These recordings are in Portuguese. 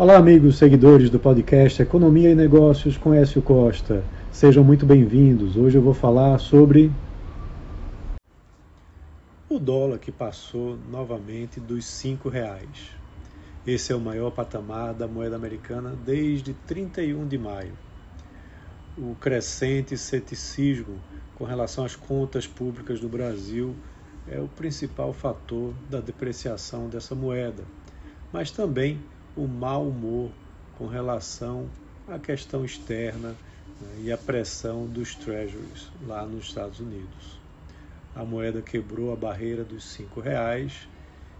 Olá, amigos seguidores do podcast Economia e Negócios com Écio Costa. Sejam muito bem-vindos. Hoje eu vou falar sobre o dólar que passou novamente dos cinco reais. Esse é o maior patamar da moeda americana desde 31 de maio. O crescente ceticismo com relação às contas públicas do Brasil é o principal fator da depreciação dessa moeda, mas também o mau humor com relação à questão externa né, e à pressão dos treasuries lá nos Estados Unidos. A moeda quebrou a barreira dos cinco reais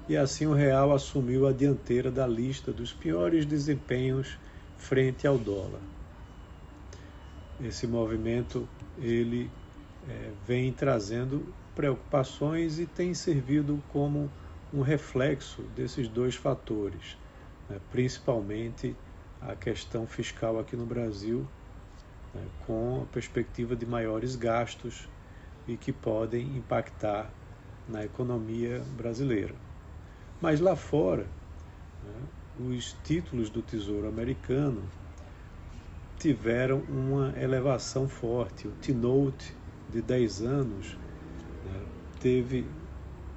e assim o real assumiu a dianteira da lista dos piores desempenhos frente ao dólar. Esse movimento ele é, vem trazendo preocupações e tem servido como um reflexo desses dois fatores, né, principalmente a questão fiscal aqui no Brasil, né, com a perspectiva de maiores gastos e que podem impactar na economia brasileira. Mas lá fora, né, os títulos do Tesouro Americano tiveram uma elevação forte. O T-Note de 10 anos né, teve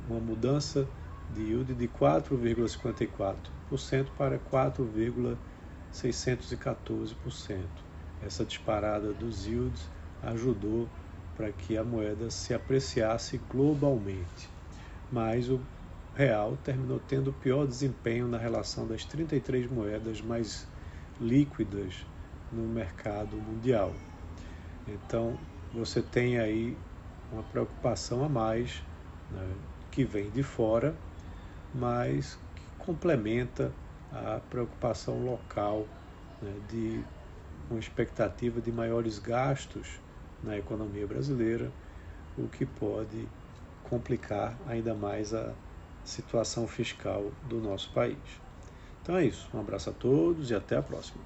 uma mudança de yield de 4,54% para 4,614%. Essa disparada dos yields ajudou para que a moeda se apreciasse globalmente. Mas o real terminou tendo o pior desempenho na relação das 33 moedas mais líquidas no mercado mundial. Então, você tem aí uma preocupação a mais né, que vem de fora mas que complementa a preocupação local né, de uma expectativa de maiores gastos na economia brasileira, o que pode complicar ainda mais a situação fiscal do nosso país. Então é isso. Um abraço a todos e até a próxima.